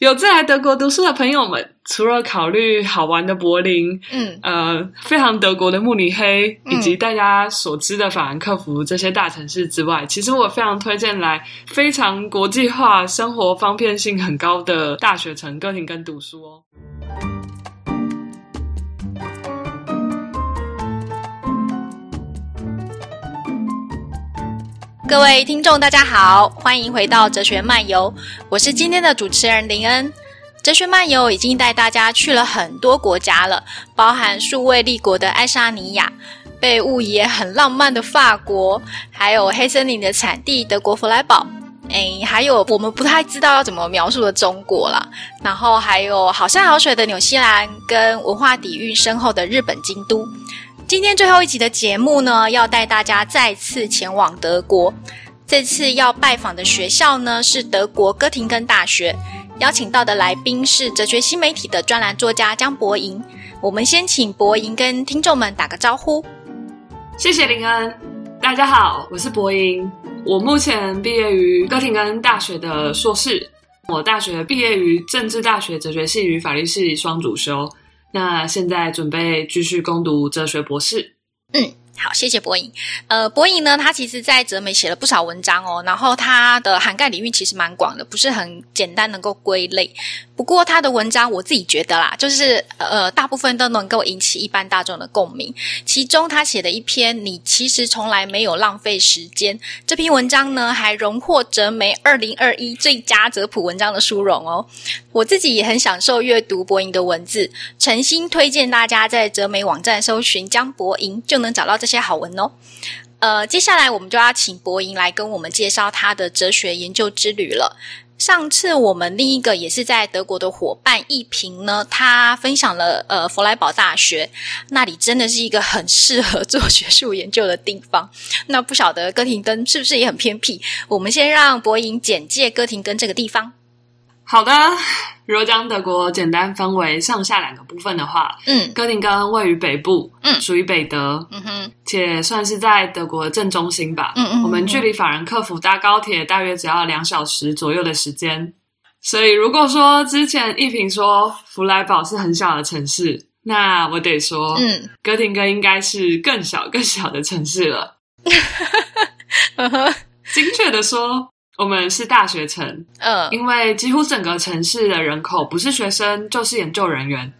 有在来德国读书的朋友们，除了考虑好玩的柏林，嗯，呃，非常德国的慕尼黑，以及大家所知的法兰克福这些大城市之外，其实我非常推荐来非常国际化、生活方便性很高的大学城哥廷根读书哦。各位听众，大家好，欢迎回到哲学漫游，我是今天的主持人林恩。哲学漫游已经带大家去了很多国家了，包含数位立国的爱沙尼亚，被误以为很浪漫的法国，还有黑森林的产地德国弗莱堡，诶，还有我们不太知道要怎么描述的中国啦，然后还有好山好水的纽西兰，跟文化底蕴深厚的日本京都。今天最后一集的节目呢，要带大家再次前往德国。这次要拜访的学校呢，是德国哥廷根大学。邀请到的来宾是哲学新媒体的专栏作家江博银。我们先请博银跟听众们打个招呼。谢谢林恩，大家好，我是博银。我目前毕业于哥廷根大学的硕士。我大学毕业于政治大学哲学系与法律系双主修。那现在准备继续攻读哲学博士。嗯，好，谢谢博颖。呃，博颖呢，他其实在哲媒写了不少文章哦，然后他的涵盖领域其实蛮广的，不是很简单能够归类。不过他的文章，我自己觉得啦，就是呃，大部分都能够引起一般大众的共鸣。其中他写的一篇《你其实从来没有浪费时间》这篇文章呢，还荣获哲媒二零二一最佳哲普文章的殊荣哦。我自己也很享受阅读博银的文字，诚心推荐大家在哲媒网站搜寻江博银，就能找到这些好文哦。呃，接下来我们就要请博莹来跟我们介绍他的哲学研究之旅了。上次我们另一个也是在德国的伙伴一平呢，他分享了呃弗莱堡大学，那里真的是一个很适合做学术研究的地方。那不晓得哥廷根是不是也很偏僻？我们先让博莹简介哥廷根这个地方。好的，若将德国简单分为上下两个部分的话，嗯，哥廷根位于北部，嗯，属于北德，嗯哼，且算是在德国的正中心吧，嗯嗯，我们距离法兰克福搭高铁大约只要两小时左右的时间。所以如果说之前一平说弗莱堡是很小的城市，那我得说，嗯，哥廷根应该是更小更小的城市了。精确的说。我们是大学城，嗯，uh, 因为几乎整个城市的人口不是学生就是研究人员，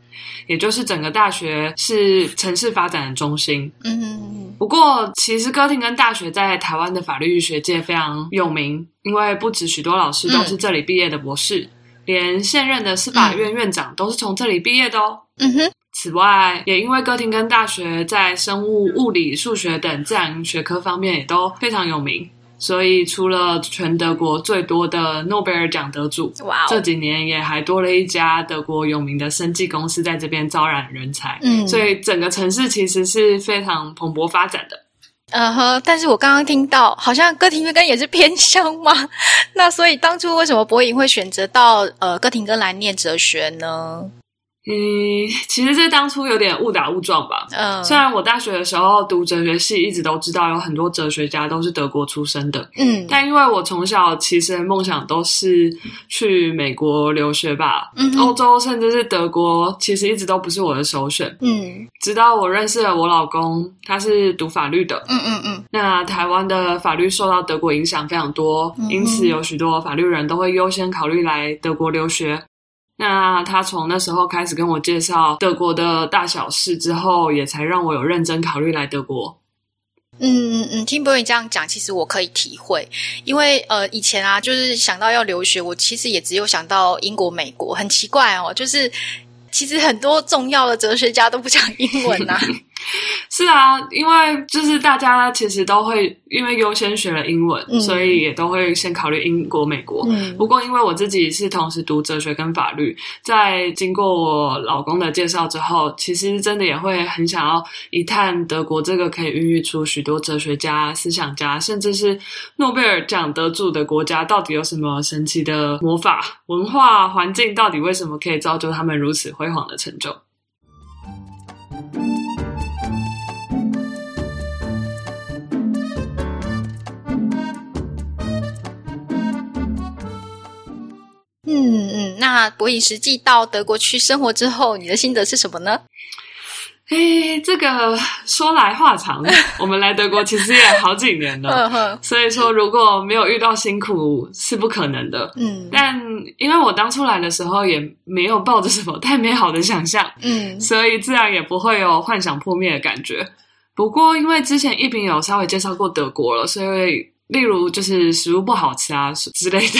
也就是整个大学是城市发展的中心。嗯。不过，其实哥廷根大学在台湾的法律学界非常有名，因为不止许多老师都是这里毕业的博士，嗯、连现任的司法院院长都是从这里毕业的哦。嗯哼。此外，也因为哥廷根大学在生物、物理、数学等自然学科方面也都非常有名。所以，除了全德国最多的诺贝尔奖得主，Wow. 这几年也还多了一家德国有名的生技公司在这边招揽人才。嗯，所以整个城市其实是非常蓬勃发展的。嗯哼、uh，huh, 但是我刚刚听到，好像哥廷根也是偏乡吗？那所以当初为什么博颖会选择到呃哥廷根来念哲学呢？嗯，其实这当初有点误打误撞吧。嗯，虽然我大学的时候读哲学系，一直都知道有很多哲学家都是德国出生的。嗯，但因为我从小其实梦想都是去美国留学吧。嗯，欧洲甚至是德国，其实一直都不是我的首选。嗯，直到我认识了我老公，他是读法律的。嗯嗯嗯。那台湾的法律受到德国影响非常多，因此有许多法律人都会优先考虑来德国留学。那他从那时候开始跟我介绍德国的大小事之后，也才让我有认真考虑来德国。嗯嗯嗯，听博你这样讲，其实我可以体会，因为呃，以前啊，就是想到要留学，我其实也只有想到英国、美国。很奇怪哦，就是其实很多重要的哲学家都不讲英文啊。是啊，因为就是大家其实都会因为优先学了英文，嗯、所以也都会先考虑英国、美国。嗯、不过因为我自己是同时读哲学跟法律，在经过我老公的介绍之后，其实真的也会很想要一探德国这个可以孕育出许多哲学家、思想家，甚至是诺贝尔奖得主的国家，到底有什么神奇的魔法？文化环境到底为什么可以造就他们如此辉煌的成就？嗯嗯，那柏吟实际到德国去生活之后，你的心得是什么呢？哎，这个说来话长。我们来德国其实也好几年了，所以说如果没有遇到辛苦是不可能的。嗯，但因为我当初来的时候也没有抱着什么太美好的想象，嗯，所以自然也不会有幻想破灭的感觉。不过因为之前一平有稍微介绍过德国了，所以。例如就是食物不好吃啊 之类的，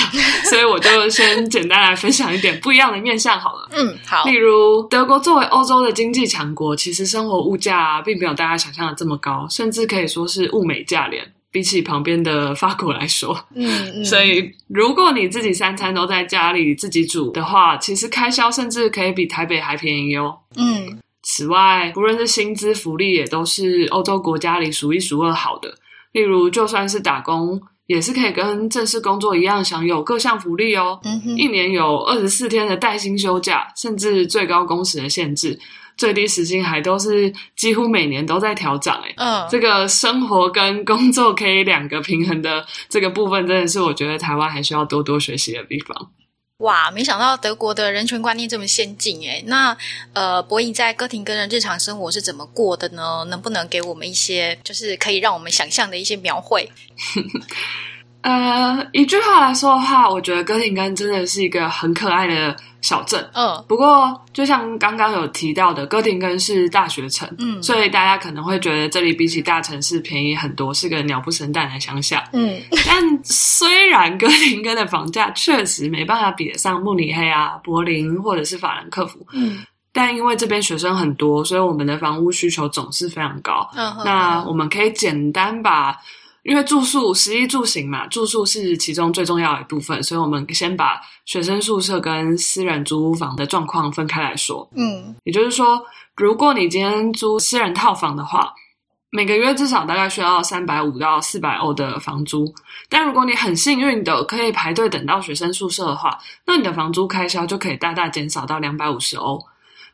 所以我就先简单来分享一点不一样的面向好了。嗯，好。例如德国作为欧洲的经济强国，其实生活物价啊，并没有大家想象的这么高，甚至可以说是物美价廉，比起旁边的法国来说。嗯嗯。所以如果你自己三餐都在家里自己煮的话，其实开销甚至可以比台北还便宜哦。嗯。此外，不论是薪资福利，也都是欧洲国家里数一数二好的。例如，就算是打工，也是可以跟正式工作一样享有各项福利哦。嗯哼，一年有二十四天的带薪休假，甚至最高工时的限制，最低时薪还都是几乎每年都在调涨。诶嗯，这个生活跟工作可以两个平衡的这个部分，真的是我觉得台湾还需要多多学习的地方。哇，没想到德国的人权观念这么先进诶。那呃，柏吟在哥廷根的日常生活是怎么过的呢？能不能给我们一些，就是可以让我们想象的一些描绘？呃，一句话来说的话，我觉得哥廷根真的是一个很可爱的小镇。嗯，不过就像刚刚有提到的，哥廷根是大学城，嗯，所以大家可能会觉得这里比起大城市便宜很多，是个鸟不生蛋的乡下。嗯，但虽然哥廷根的房价确实没办法比得上慕尼黑啊、柏林或者是法兰克福，嗯，但因为这边学生很多，所以我们的房屋需求总是非常高。嗯，那我们可以简单把。因为住宿、食衣住行嘛，住宿是其中最重要的一部分，所以我们先把学生宿舍跟私人租屋房的状况分开来说。嗯，也就是说，如果你今天租私人套房的话，每个月至少大概需要三百五到四百欧的房租。但如果你很幸运的可以排队等到学生宿舍的话，那你的房租开销就可以大大减少到两百五十欧。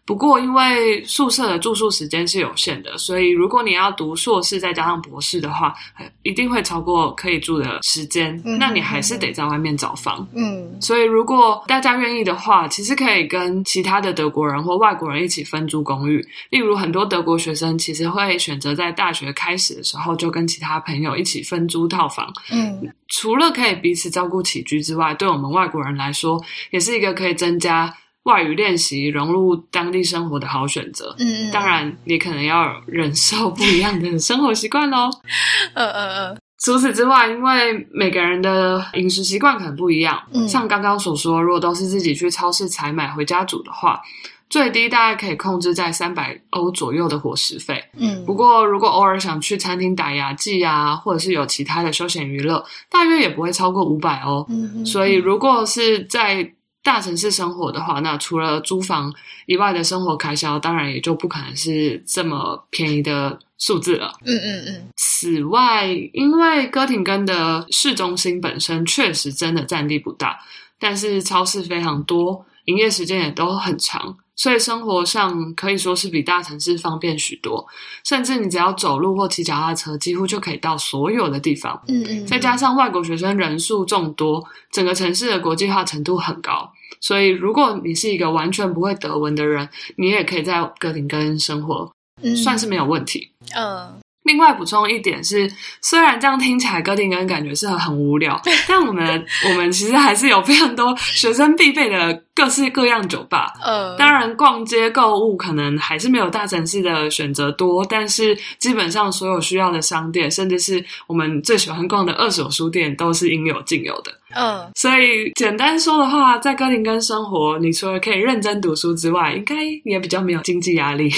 不过，因为宿舍的住宿时间是有限的，所以如果你要读硕士再加上博士的话，一定会超过可以住的时间。嗯，那你还是得在外面找房。嗯，所以如果大家愿意的话，其实可以跟其他的德国人或外国人一起分租公寓。例如，很多德国学生其实会选择在大学开始的时候就跟其他朋友一起分租套房。嗯，除了可以彼此照顾起居之外，对我们外国人来说，也是一个可以增加。外语练习，融入当地生活的好选择。嗯，当然，你可能要忍受不一样的生活习惯喽。呃呃呃。除此之外，因为每个人的饮食习惯可能不一样。嗯，像刚刚所说，如果都是自己去超市采买回家煮的话，最低大概可以控制在三百欧左右的伙食费。嗯，不过如果偶尔想去餐厅打牙祭啊，或者是有其他的休闲娱乐，大约也不会超过五百欧。嗯，所以如果是在大城市生活的话，那除了租房以外的生活开销，当然也就不可能是这么便宜的数字了。嗯嗯嗯。此外，因为哥廷根的市中心本身确实真的占地不大，但是超市非常多，营业时间也都很长，所以生活上可以说是比大城市方便许多。甚至你只要走路或骑脚踏车，几乎就可以到所有的地方。嗯嗯。再加上外国学生人数众多，整个城市的国际化程度很高。所以，如果你是一个完全不会德文的人，你也可以在哥廷根生活，嗯，算是没有问题。嗯。另外补充一点是，虽然这样听起来哥廷根感觉是很很无聊，但我们 我们其实还是有非常多学生必备的各式各样酒吧。呃，当然逛街购物可能还是没有大城市的选择多，但是基本上所有需要的商店，甚至是我们最喜欢逛的二手书店，都是应有尽有的。嗯，所以简单说的话，在哥廷根生活，你除了可以认真读书之外，应该也比较没有经济压力。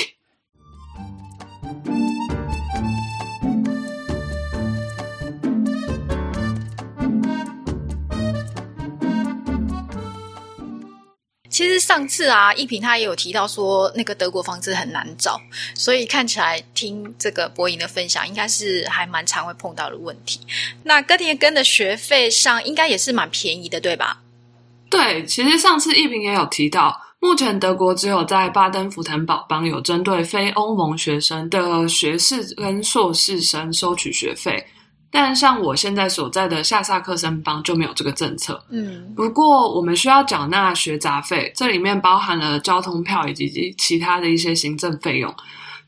其实上次啊，一平他也有提到说，那个德国房子很难找，所以看起来听这个柏吟的分享，应该是还蛮常会碰到的问题。那哥廷根的学费上应该也是蛮便宜的，对吧？对，其实上次一平也有提到，目前德国只有在巴登符腾堡邦有针对非欧盟学生的学士跟硕士生收取学费。但像我现在所在的下萨克森邦就没有这个政策。嗯，不过我们需要缴纳学杂费，这里面包含了交通票以及其他的一些行政费用。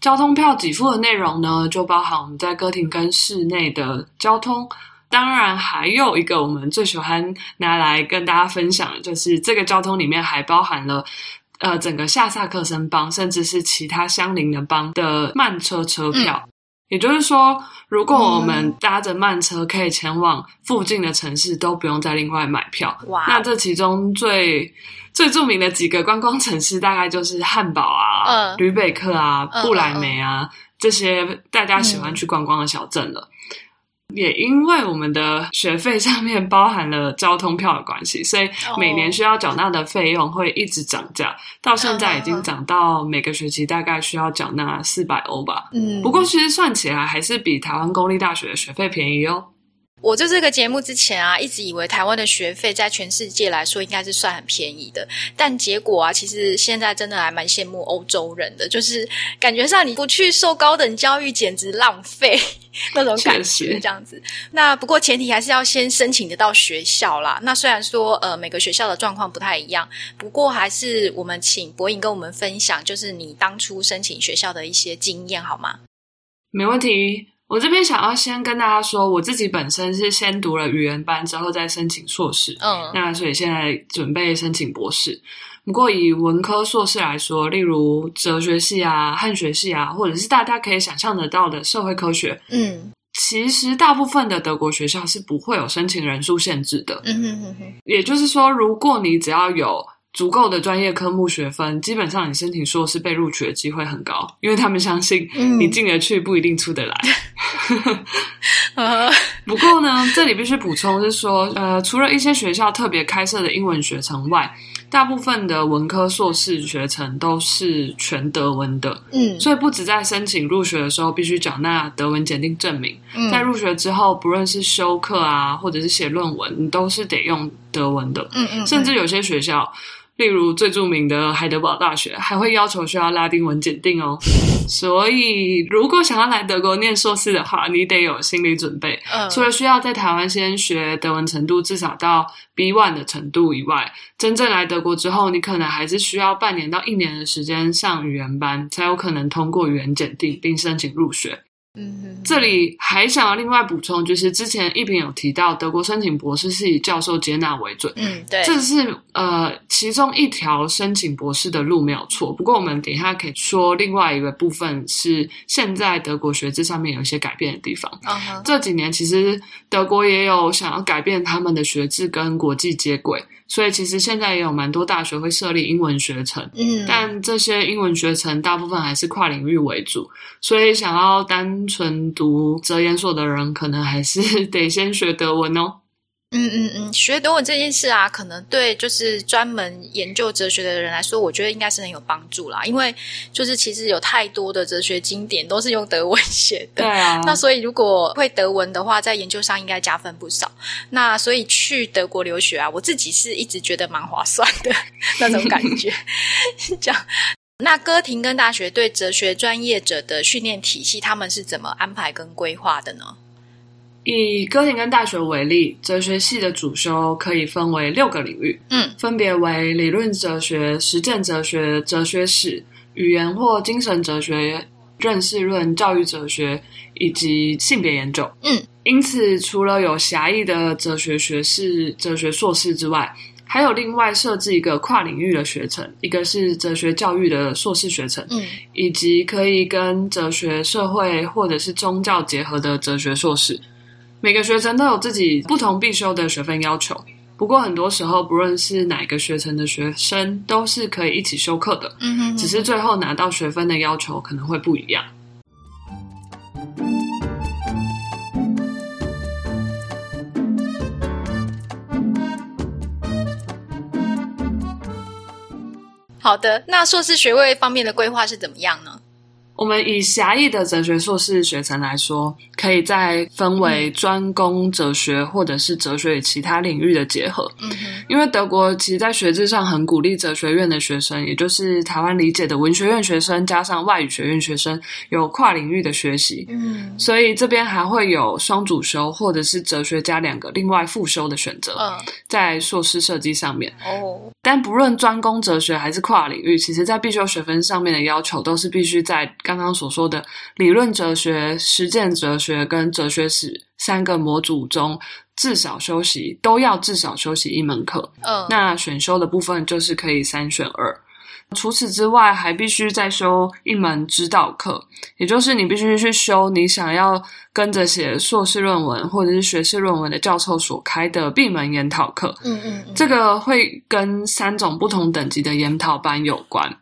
交通票给付的内容呢，就包含我们在哥廷根市内的交通。当然，还有一个我们最喜欢拿来跟大家分享的，就是这个交通里面还包含了呃整个下萨克森邦，甚至是其他相邻的邦的慢车车票。嗯、也就是说，如果我们搭着慢车可以前往附近的城市，都不用再另外买票。哇！那这其中最最著名的几个观光城市，大概就是汉堡啊、呃、吕北克啊、布莱梅啊、呃呃、这些大家喜欢去观光的小镇了。也因为我们的学费上面包含了交通票的关系，所以每年需要缴纳的费用会一直涨价，到现在已经涨到每个学期大概需要缴纳四百欧吧。嗯，不过其实算起来还是比台湾公立大学的学费便宜哦。我做这个节目之前啊，一直以为台湾的学费在全世界来说应该是算很便宜的，但结果啊，其实现在真的还蛮羡慕欧洲人的，就是感觉上你不去受高等教育简直浪费那种感觉，这样子。那不过前提还是要先申请得到学校啦。那虽然说呃每个学校的状况不太一样，不过还是我们请博颖跟我们分享，就是你当初申请学校的一些经验好吗？没问题。我这边想要先跟大家说，我自己本身是先读了语言班，之后再申请硕士。嗯，那所以现在准备申请博士。不过以文科硕士来说，例如哲学系啊、汉学系啊，或者是大家可以想象得到的社会科学，嗯，其实大部分的德国学校是不会有申请人数限制的。嗯哼哼哼。也就是说，如果你只要有足够的专业科目学分，基本上你申请硕士被录取的机会很高，因为他们相信你进得去不一定出得来。嗯、不过呢，这里必须补充是说，呃，除了一些学校特别开设的英文学程外，大部分的文科硕士学程都是全德文的。嗯，所以不止在申请入学的时候必须缴纳德文检定证明，嗯、在入学之后，不论是修课啊，或者是写论文，你都是得用德文的。嗯嗯，甚至有些学校。例如最著名的海德堡大学还会要求需要拉丁文检定哦，所以如果想要来德国念硕士的话，你得有心理准备。除了需要在台湾先学德文程度至少到 B1 的程度以外，真正来德国之后，你可能还是需要半年到一年的时间上语言班，才有可能通过语言检定并申请入学。嗯，这里还想要另外补充，就是之前一平有提到，德国申请博士是以教授接纳为准。嗯，对，这是呃其中一条申请博士的路没有错。不过我们等一下可以说另外一个部分是现在德国学制上面有一些改变的地方。Uh-huh. 这几年其实德国也有想要改变他们的学制跟国际接轨。所以其实现在也有蛮多大学会设立英文学程，嗯，但这些英文学程大部分还是跨领域为主，所以想要单纯读哲研所的人，可能还是 得先学德文哦。嗯嗯嗯，学德文这件事啊，可能对就是专门研究哲学的人来说，我觉得应该是很有帮助啦。因为就是其实有太多的哲学经典都是用德文写的，对啊。那所以如果会德文的话，在研究上应该加分不少。那所以去德国留学啊，我自己是一直觉得蛮划算的 那种感觉。这样，那哥廷根大学对哲学专业者的训练体系，他们是怎么安排跟规划的呢？以哥廷根大学为例，哲学系的主修可以分为六个领域，嗯，分别为理论哲学、实践哲学、哲学史、语言或精神哲学、认识论、教育哲学以及性别研究，嗯。因此，除了有狭义的哲学学士、哲学硕士之外，还有另外设置一个跨领域的学程，一个是哲学教育的硕士学程，嗯，以及可以跟哲学、社会或者是宗教结合的哲学硕士。每个学程都有自己不同必修的学分要求，不过很多时候不论是哪个学程的学生都是可以一起修课的，嗯哼，只是最后拿到学分的要求可能会不一样。好的，那硕士学位方面的规划是怎么样呢？我们以狭义的哲学硕士学程来说，可以再分为专攻哲学，或者是哲学与其他领域的结合。嗯哼，因为德国其实，在学制上很鼓励哲学院的学生，也就是台湾理解的文学院学生，加上外语学院学生，有跨领域的学习。嗯，所以这边还会有双主修，或者是哲学加两个另外副修的选择。嗯，在硕士设计上面。哦，但不论专攻哲学还是跨领域，其实在必修学分上面的要求，都是必须在。刚刚所说的理论哲学、实践哲学跟哲学史三个模组中，至少修习都要至少修习一门课。嗯，那选修的部分就是可以三选二。除此之外，还必须再修一门指导课，也就是你必须去修你想要跟着写硕士论文或者是学士论文的教授所开的闭门研讨课。嗯嗯，这个会跟三种不同等级的研讨班有关。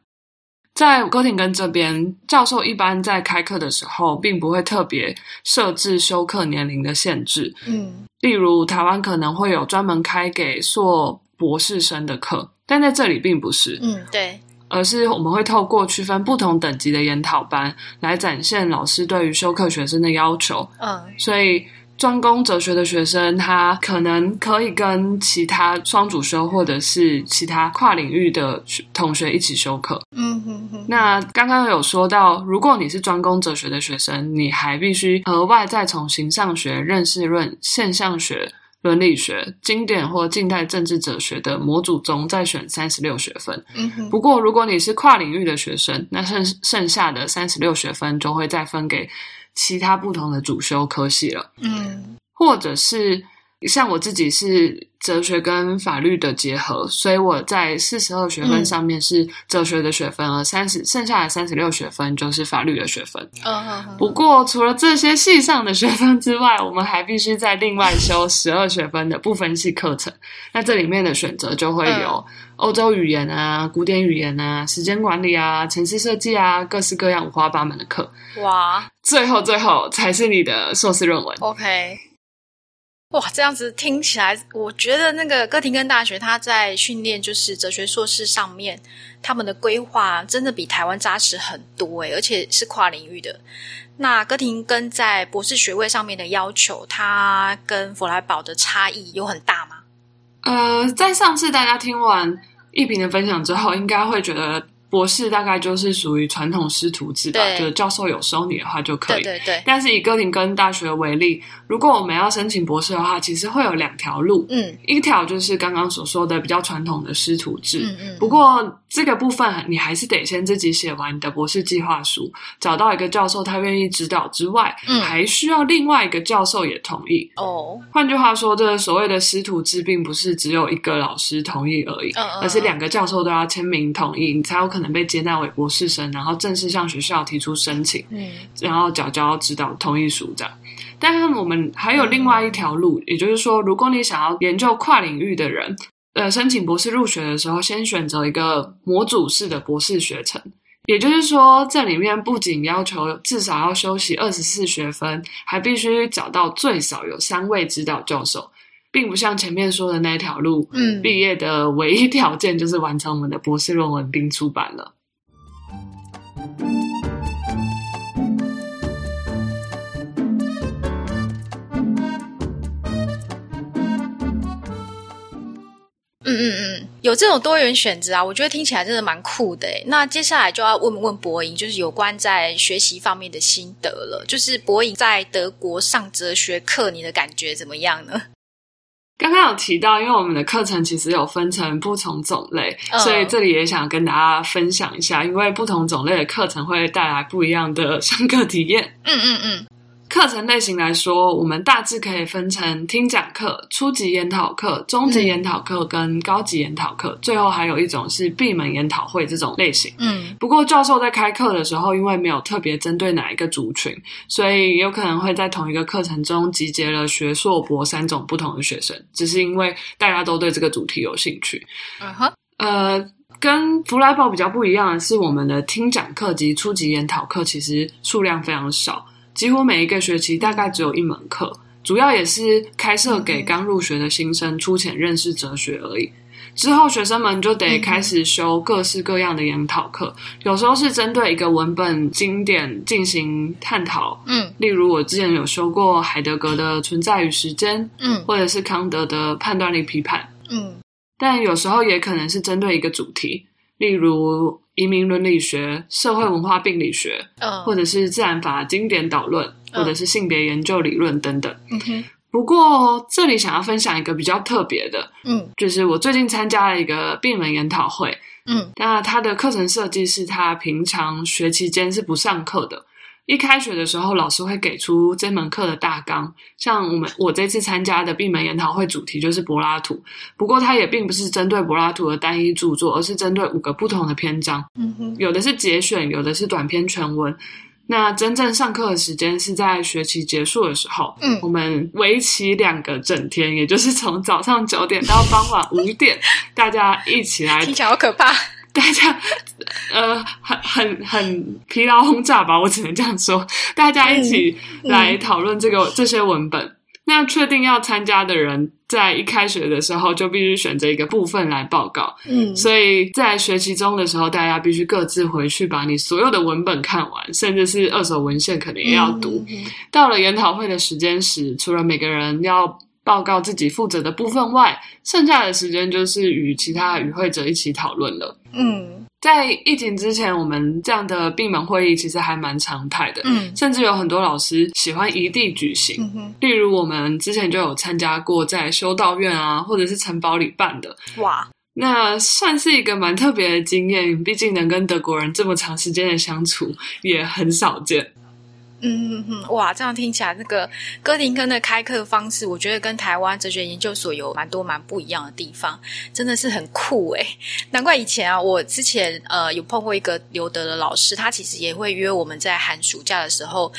在哥廷根这边，教授一般在开课的时候，并不会特别设置修课年龄的限制。嗯，例如台湾可能会有专门开给硕博士生的课，但在这里并不是。嗯，对，而是我们会透过区分不同等级的研讨班，来展现老师对于修课学生的要求。嗯，所以。专攻哲学的学生，他可能可以跟其他双主修或者是其他跨领域的同学一起修课。嗯哼哼。那刚刚有说到，如果你是专攻哲学的学生，你还必须额外再从形上学、认识论、现象学、伦理学、经典或近代政治哲学的模组中再选三十六学分。嗯哼。不过，如果你是跨领域的学生，那剩剩下的三十六学分就会再分给。其他不同的主修科系了，嗯，或者是像我自己是哲学跟法律的结合，所以我在四十二学分上面是哲学的学分，而三十剩下的三十六学分就是法律的学分。嗯，不过除了这些系上的学分之外，我们还必须再另外修十二学分的不分系课程。那这里面的选择就会有欧洲语言啊、古典语言啊、时间管理啊、城市设计啊，各式各样五花八门的课。哇！最后，最后才是你的硕士论文。OK，哇，这样子听起来，我觉得那个哥廷根大学他在训练就是哲学硕士上面，他们的规划真的比台湾扎实很多诶，而且是跨领域的。那哥廷根在博士学位上面的要求，它跟弗莱堡的差异有很大吗？呃，在上次大家听完一平的分享之后，应该会觉得。博士大概就是属于传统师徒制吧，就是教授有收你的话就可以。对对对。但是以哥廷根大学为例，如果我们要申请博士的话，其实会有两条路。嗯，一条就是刚刚所说的比较传统的师徒制。嗯嗯。不过这个部分你还是得先自己写完你的博士计划书，找到一个教授他愿意指导之外，嗯，还需要另外一个教授也同意。哦。换句话说，这个所谓的师徒制并不是只有一个老师同意而已，嗯嗯，而是两个教授都要签名同意，你才有可能。可能被接纳为博士生，然后正式向学校提出申请，嗯，然后缴交指导同意书这样。但是我们还有另外一条路，嗯，也就是说，如果你想要研究跨领域的人，呃，申请博士入学的时候，先选择一个模组式的博士学程。也就是说，这里面不仅要求至少要修习二十四学分，还必须找到最少有三位指导教授。并不像前面说的那条路，嗯，毕业的唯一条件就是完成我们的博士论文并出版了。嗯嗯嗯，有这种多元选择啊，我觉得听起来真的蛮酷的。那接下来就要问问柏吟，就是有关在学习方面的心得了。就是柏吟在德国上哲学课，你的感觉怎么样呢？刚刚有提到，因为我们的课程其实有分成不同种类，嗯，所以这里也想跟大家分享一下，因为不同种类的课程会带来不一样的上课体验。嗯嗯嗯。课程类型来说，我们大致可以分成听讲课、初级研讨课、中级研讨课跟高级研讨课，嗯，最后还有一种是闭门研讨会这种类型。嗯，不过教授在开课的时候，因为没有特别针对哪一个族群，所以有可能会在同一个课程中集结了学硕博三种不同的学生，只是因为大家都对这个主题有兴趣。嗯哼，呃，跟弗莱堡比较不一样的是，我们的听讲课及初级研讨课其实数量非常少。几乎每一个学期大概只有一门课，主要也是开设给刚入学的新生粗浅认识哲学而已。之后学生们就得开始修各式各样的研讨课，有时候是针对一个文本经典进行探讨，嗯，例如我之前有修过海德格的《存在与时间》，嗯，或者是康德的《判断力批判》，嗯，但有时候也可能是针对一个主题，例如移民伦理学、社会文化病理学，嗯，或者是自然法经典导论，或者是性别研究理论等等，嗯哼。不过，这里想要分享一个比较特别的，嗯，就是我最近参加了一个病人研讨会，嗯，那他的课程设计是，他平常学期间是不上课的，一开学的时候，老师会给出这门课的大纲，像我们我这次参加的闭门研讨会主题就是柏拉图，不过它也并不是针对柏拉图的单一著作，而是针对五个不同的篇章，嗯哼，有的是节选，有的是短篇全文。那真正上课的时间是在学期结束的时候，嗯，我们为期两个整天，也就是从早上九点到傍晚五点，大家一起来，听起来好可怕。大家呃，很很很疲劳轰炸吧，我只能这样说。大家一起来讨论这个、嗯嗯、这些文本。那确定要参加的人，在一开学的时候就必须选择一个部分来报告。嗯，所以在学期中的时候，大家必须各自回去把你所有的文本看完，甚至是二手文献，可能也要读。嗯，到了研讨会的时间时，除了每个人要报告自己负责的部分外，剩下的时间就是与其他与会者一起讨论了。嗯。在疫情之前，我们这样的闭门会议其实还蛮常态的，嗯，甚至有很多老师喜欢异地举行，例如我们之前就有参加过在修道院啊，或者是城堡里办的，哇，那算是一个蛮特别的经验，毕竟能跟德国人这么长时间的相处也很少见。嗯嗯嗯，哇，这样听起来，那个哥廷根的开课方式，我觉得跟台湾哲学研究所有蛮多蛮不一样的地方，真的是很酷诶。难怪以前啊，我之前呃有碰过一个留德的老师，他其实也会约我们在寒暑假的时候，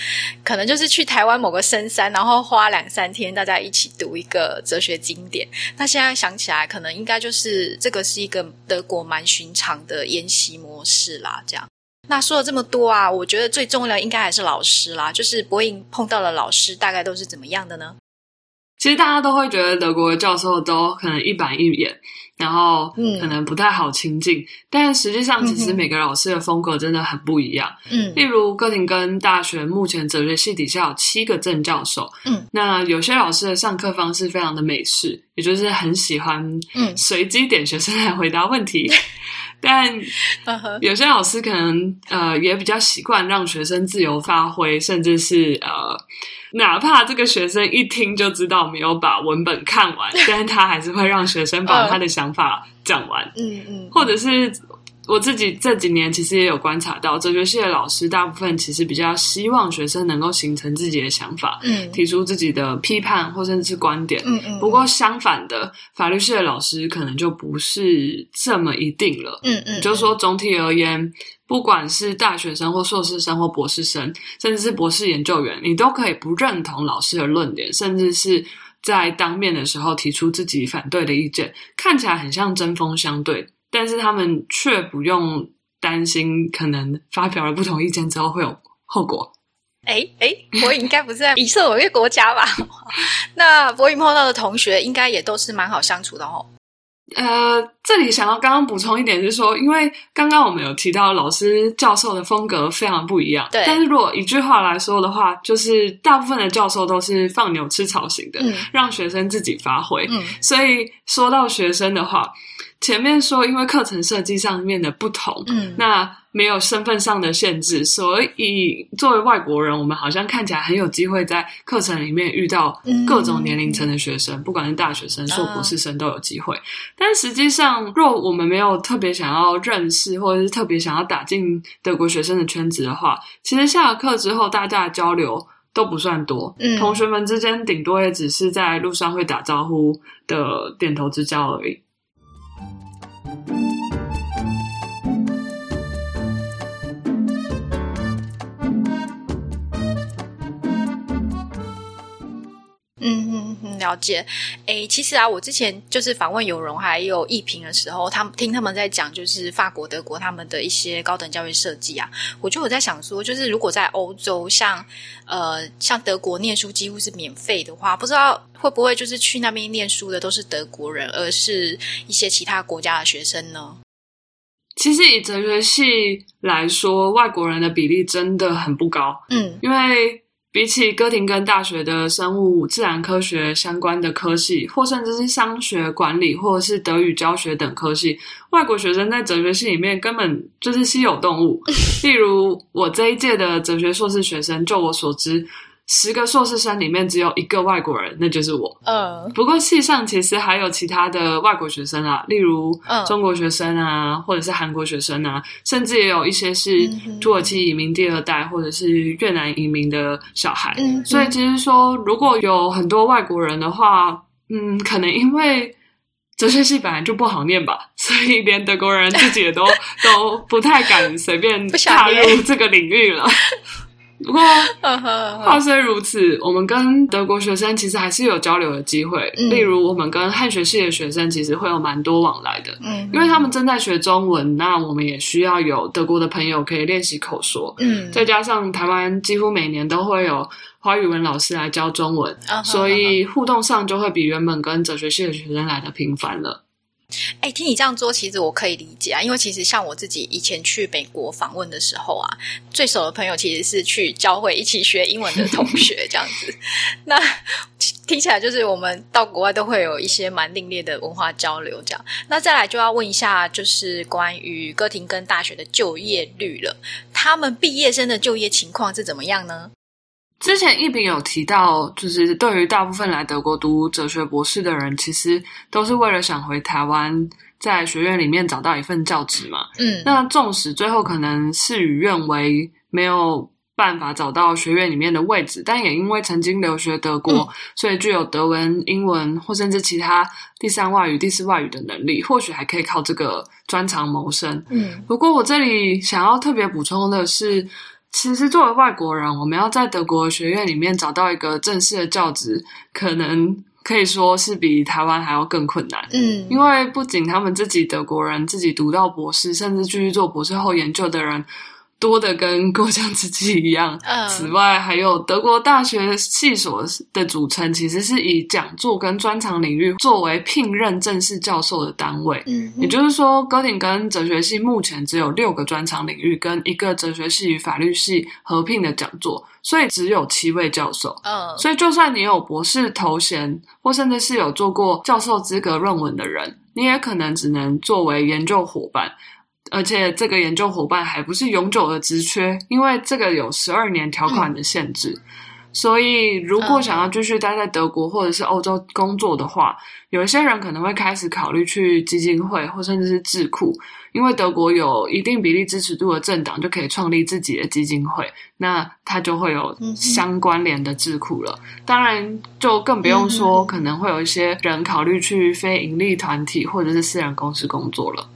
可能就是去台湾某个深山，然后花两三天，大家一起读一个哲学经典。那现在想起来，可能应该就是这个是一个德国蛮寻常的研习模式啦，这样。那说了这么多啊，我觉得最重要的应该还是老师啦。就是博颖碰到的老师，大概都是怎么样的呢？其实大家都会觉得德国的教授都可能一板一眼，然后可能不太好亲近。嗯、但实际上，其实每个老师的风格真的很不一样。嗯，例如哥廷根大学目前哲学系底下有七个正教授。嗯，那有些老师的上课方式非常的美式，也就是很喜欢嗯随机点学生来回答问题。嗯 但有些老师可能呃也比较习惯让学生自由发挥，甚至是呃哪怕这个学生一听就知道没有把文本看完，但是他还是会让学生把他的想法讲完。嗯嗯，或者是。我自己这几年其实也有观察到，哲学系的老师大部分其实比较希望学生能够形成自己的想法，嗯，提出自己的批判或甚至是观点，嗯嗯。不过相反的，法律系的老师可能就不是这么一定了，嗯嗯。就是说总体而言，不管是大学生或硕士生或博士生，甚至是博士研究员，你都可以不认同老师的论点，甚至是在当面的时候提出自己反对的意见，看起来很像针锋相对。但是他们却不用担心，可能发表了不同意见之后会有后果。哎哎，博颖应该不是在以色列国家吧？那博颖碰到的同学应该也都是蛮好相处的哦。呃，这里想要刚刚补充一点，就是说，因为刚刚我们有提到老师教授的风格非常不一样。对。但是如果一句话来说的话，就是大部分的教授都是放牛吃草型的，嗯，让学生自己发挥。嗯。所以说到学生的话。前面说，因为课程设计上面的不同，嗯，那没有身份上的限制，所以作为外国人，我们好像看起来很有机会在课程里面遇到各种年龄层的学生，嗯，不管是大学生、硕博士生都有机会。但实际上，若我们没有特别想要认识，或者是特别想要打进德国学生的圈子的话，其实下了课之后，大家的交流都不算多，嗯，同学们之间顶多也只是在路上会打招呼的点头之交而已。thank you 嗯哼哼，了解。诶，其实啊，我之前就是访问有容还有易平的时候，他们听他们在讲，就是法国、德国他们的一些高等教育设计啊，我就有在想说，就是如果在欧洲，像呃像德国念书几乎是免费的话，不知道会不会就是去那边念书的都是德国人，而是一些其他国家的学生呢？其实以哲学系来说，外国人的比例真的很不高。嗯，因为比起哥廷根大学的生物、自然科学相关的科系，或甚至是商学、管理，或者是德语教学等科系，外国学生在哲学系里面根本就是稀有动物。例如，我这一届的哲学硕士学生，就我所知。十个硕士生里面只有一个外国人，那就是我。嗯，不过系上其实还有其他的外国学生啊，例如中国学生啊，或者是韩国学生啊，甚至也有一些是土耳其移民第二代，或者是越南移民的小孩。嗯，所以其实说，如果有很多外国人的话，嗯，可能因为哲学系本来就不好念吧，所以连德国人自己也都 都不太敢随便踏入这个领域了。不过，话虽如此，我们跟德国学生其实还是有交流的机会。嗯、例如，我们跟汉学系的学生其实会有蛮多往来的。嗯，因为他们正在学中文，那我们也需要有德国的朋友可以练习口说。嗯，再加上台湾几乎每年都会有华语文老师来教中文，嗯、所以互动上就会比原本跟哲学系的学生来的频繁了。哎，听你这样做，其实我可以理解啊，因为其实像我自己以前去美国访问的时候啊，最熟的朋友其实是去教会一起学英文的同学这样子。那听起来就是我们到国外都会有一些蛮另类的文化交流这样。那再来就要问一下，就是关于哥廷根大学的就业率了，他们毕业生的就业情况是怎么样呢？之前一平有提到，就是对于大部分来德国读哲学博士的人，其实都是为了想回台湾，在学院里面找到一份教职嘛。嗯，那纵使最后可能事与愿违，没有办法找到学院里面的位置，但也因为曾经留学德国，嗯、所以具有德文、英文或甚至其他第三外语、第四外语的能力，或许还可以靠这个专长谋生。嗯，不过我这里想要特别补充的是。其实，作为外国人，我们要在德国学院里面找到一个正式的教职，可能可以说是比台湾还要更困难。嗯，因为不仅他们自己德国人自己读到博士，甚至继续做博士后研究的人。多的跟过江之鲫一样。嗯，此外，还有德国大学系所的组成，其实是以讲座跟专长领域作为聘任正式教授的单位。嗯，也就是说，哥廷根哲学系目前只有六个专长领域跟一个哲学系与法律系合并的讲座，所以只有七位教授。嗯，所以就算你有博士头衔，或甚至是有做过教授资格论文的人，你也可能只能作为研究伙伴。而且这个研究伙伴还不是永久的职缺，因为这个有十二年条款的限制。嗯、所以，如果想要继续待在德国或者是欧洲工作的话，有一些人可能会开始考虑去基金会或甚至是智库，因为德国有一定比例支持度的政党就可以创立自己的基金会，那他就会有相关联的智库了。嗯、当然，就更不用说可能会有一些人考虑去非盈利团体或者是私人公司工作了。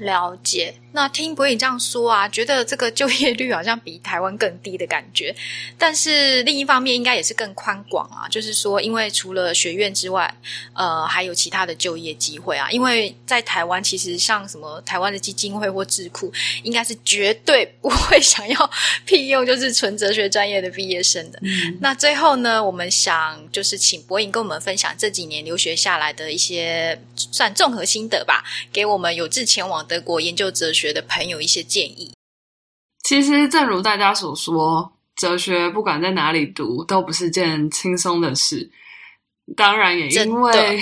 了解。那听博颖这样说啊，觉得这个就业率好像比台湾更低的感觉。但是另一方面，应该也是更宽广啊。就是说，因为除了学院之外，呃，还有其他的就业机会啊。因为在台湾，其实像什么台湾的基金会或智库，应该是绝对不会想要 聘用就是纯哲学专业的毕业生的。嗯、那最后呢，我们想就是请博颖跟我们分享这几年留学下来的一些算综合心得吧，给我们有志前往德国研究哲学学的朋友一些建议。其实，正如大家所说，哲学不管在哪里读，都不是件轻松的事。当然，也因为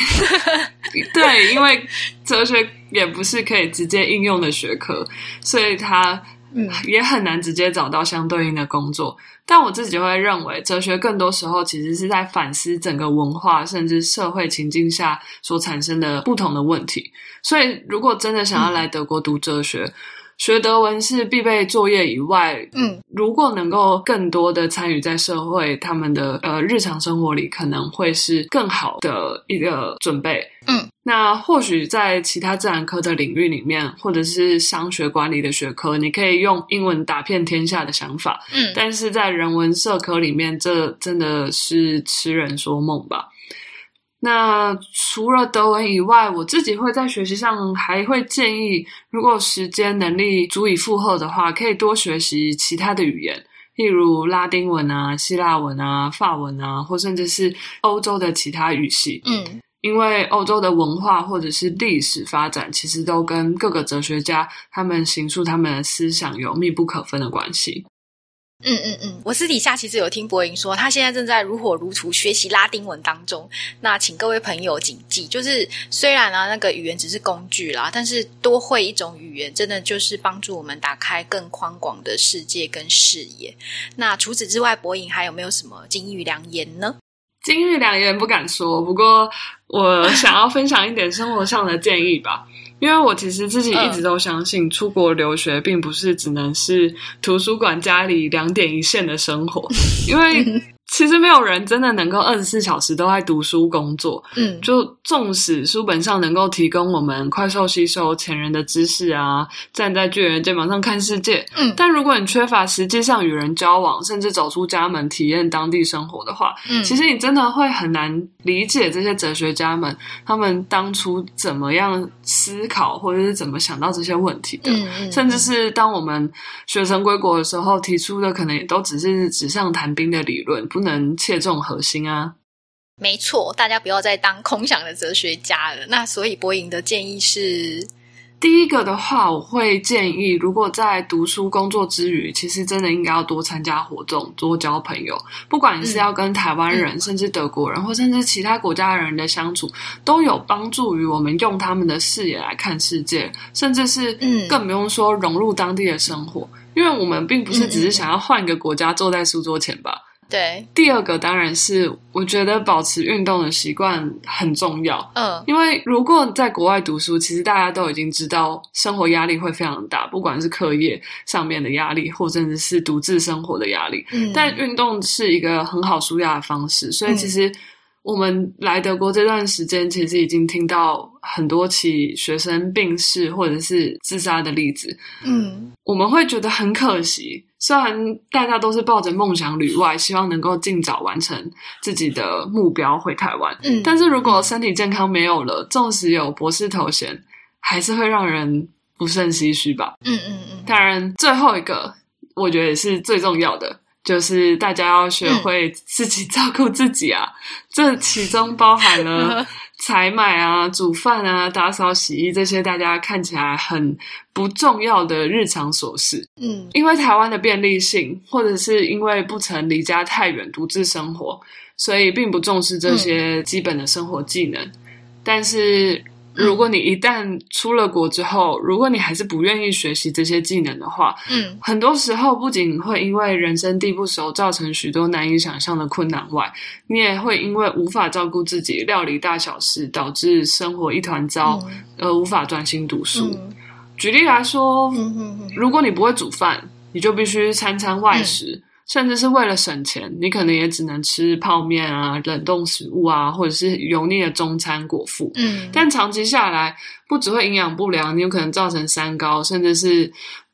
对，因为哲学也不是可以直接应用的学科，所以它嗯 也很难直接找到相对应的工作。但我自己会认为，哲学更多时候其实是在反思整个文化甚至社会情境下所产生的不同的问题。所以，如果真的想要来德国读哲学，学德文是必备作业以外，嗯，如果能够更多的参与在社会，他们的呃日常生活里，可能会是更好的一个准备。嗯，那或许在其他自然科的领域里面，或者是商学管理的学科，你可以用英文打遍天下的想法。嗯，但是在人文社科里面，这真的是痴人说梦吧。那除了德文以外，我自己会在学习上还会建议，如果时间能力足以负荷的话，可以多学习其他的语言，例如拉丁文啊、希腊文啊、法文啊，或甚至是欧洲的其他语系。嗯，因为欧洲的文化或者是历史发展，其实都跟各个哲学家他们行述他们的思想有密不可分的关系。嗯嗯嗯，我私底下其实有听柏吟说，他现在正在如火如荼学习拉丁文当中。那请各位朋友谨记，就是虽然啊，那个语言只是工具啦，但是多会一种语言，真的就是帮助我们打开更宽广的世界跟视野。那除此之外，柏吟还有没有什么金玉良言呢？金玉良言不敢说，不过我想要分享一点生活上的建议吧。因为我其实自己一直都相信，出国留学并不是只能是图书馆家里两点一线的生活，因为。其实没有人真的能够二十四小时都在读书工作。嗯，就纵使书本上能够提供我们快速吸收前人的知识啊，站在巨人肩膀上看世界。嗯，但如果你缺乏实际上与人交往，甚至走出家门体验当地生活的话，嗯，其实你真的会很难理解这些哲学家们他们当初怎么样思考，或者是怎么想到这些问题的。嗯嗯，甚至是当我们学成归国的时候，提出的可能也都只是纸上谈兵的理论。不能切中核心啊！没错，大家不要再当空想的哲学家了。那所以博颖的建议是，第一个的话，我会建议，如果在读书工作之余，其实真的应该要多参加活动，多交朋友。不管你是要跟台湾人，嗯、甚至德国人，或甚至其他国家的人的相处，都有帮助于我们用他们的视野来看世界，甚至是更不用说融入当地的生活。因为我们并不是只是想要换一个国家坐在书桌前吧。对，第二个当然是我觉得保持运动的习惯很重要。嗯，因为如果在国外读书，其实大家都已经知道生活压力会非常大，不管是课业上面的压力，或者甚至是独自生活的压力。嗯，但运动是一个很好舒压的方式，所以其实。我们来德国这段时间，其实已经听到很多起学生病逝或者是自杀的例子。嗯，我们会觉得很可惜。虽然大家都是抱着梦想旅外，希望能够尽早完成自己的目标回台湾。嗯，但是如果身体健康没有了，纵使有博士头衔，还是会让人不胜唏嘘吧。嗯嗯嗯。当然，最后一个我觉得也是最重要的。就是大家要学会自己 照顾自己啊，嗯、这其中包含了 采买啊、煮饭啊、打扫、洗衣这些大家看起来很不重要的日常琐事。嗯，因为台湾的便利性，或者是因为不曾离家太远独自生活，所以并不重视这些基本的生活技能。嗯、但是。如果你一旦出了国之后，如果你还是不愿意学习这些技能的话，嗯，很多时候不仅会因为人生地不熟造成许多难以想象的困难外，你也会因为无法照顾自己、料理大小事，导致生活一团糟，嗯、而无法专心读书。嗯、举例来说，如果你不会煮饭，你就必须餐餐外食。嗯甚至是为了省钱，你可能也只能吃泡面啊、冷冻食物啊，或者是油腻的中餐果腹。嗯，但长期下来，不只会营养不良，你有可能造成三高，甚至是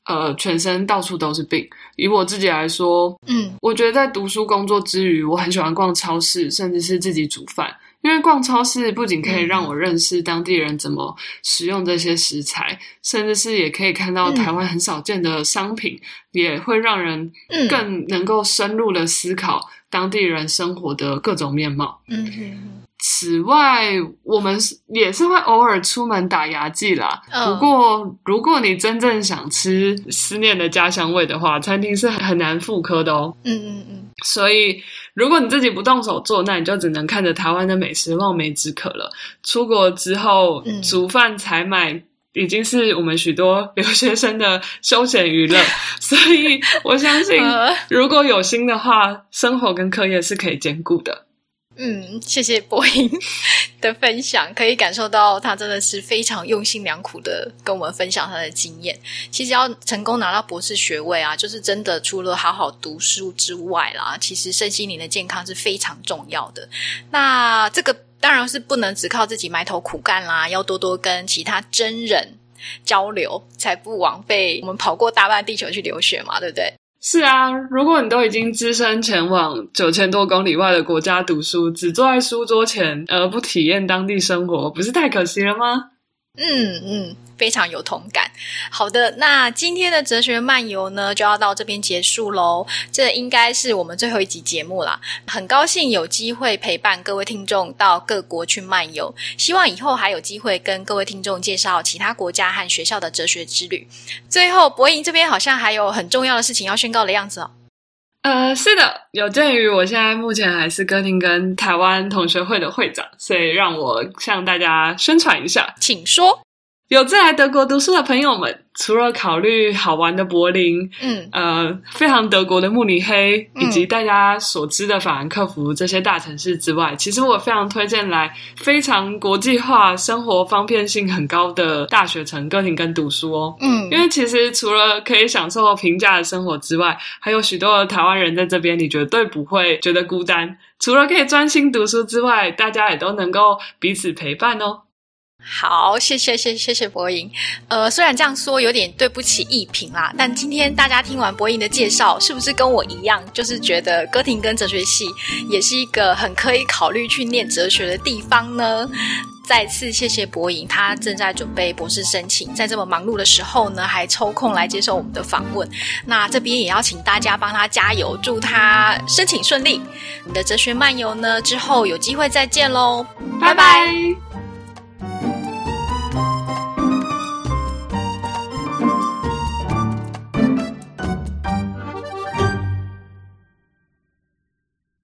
呃全身到处都是病。以我自己来说，嗯，我觉得在读书工作之余，我很喜欢逛超市，甚至是自己煮饭。因为逛超市不仅可以让我认识当地人怎么使用这些食材，嗯、甚至是也可以看到台湾很少见的商品，嗯、也会让人更能够深入的思考当地人生活的各种面貌。嗯哼。此外，我们也是会偶尔出门打牙祭啦。不过，如果你真正想吃思念的家乡味的话，餐厅是很难复刻的哦。嗯嗯嗯。所以，如果你自己不动手做，那你就只能看着台湾的美食望梅止渴了。出国之后，嗯、煮饭采买已经是我们许多留学生的休闲娱乐。所以，我相信如果有心的话，生活跟课业是可以兼顾的。嗯，谢谢柏吟 的分享，可以感受到他真的是非常用心良苦的跟我们分享他的经验。其实要成功拿到博士学位啊，就是真的除了好好读书之外啦，其实身心灵的健康是非常重要的。那这个当然是不能只靠自己埋头苦干啦，要多多跟其他真人交流，才不枉费我们跑过大半地球去留学嘛，对不对？是啊，如果你都已经只身前往九千多公里外的国家读书，只坐在书桌前而不体验当地生活，不是太可惜了吗？嗯嗯，非常有同感。好的，那今天的哲学漫游呢，就要到这边结束喽。这应该是我们最后一集节目啦。很高兴有机会陪伴各位听众到各国去漫游，希望以后还有机会跟各位听众介绍其他国家和学校的哲学之旅。最后，柏吟这边好像还有很重要的事情要宣告的样子哦。呃，是的，有鉴于我现在目前还是歌厅跟台湾同学会的会长，所以让我向大家宣传一下，请说。有在来德国读书的朋友们，除了考虑好玩的柏林，嗯，呃，非常德国的慕尼黑，以及大家所知的法兰克福这些大城市之外，其实我非常推荐来非常国际化、生活方便性很高的大学城哥廷根读书哦。嗯，因为其实除了可以享受平价的生活之外，还有许多的台湾人在这边，你绝对不会觉得孤单。除了可以专心读书之外，大家也都能够彼此陪伴哦。好，谢谢谢谢谢博莹。呃，虽然这样说有点对不起艺评啦，但今天大家听完博莹的介绍，是不是跟我一样，就是觉得哥廷根哲学系也是一个很可以考虑去念哲学的地方呢？再次谢谢博莹，他正在准备博士申请，在这么忙碌的时候呢，还抽空来接受我们的访问。那这边也要请大家帮他加油，祝他申请顺利。你的哲学漫游呢，之后有机会再见喽，拜拜。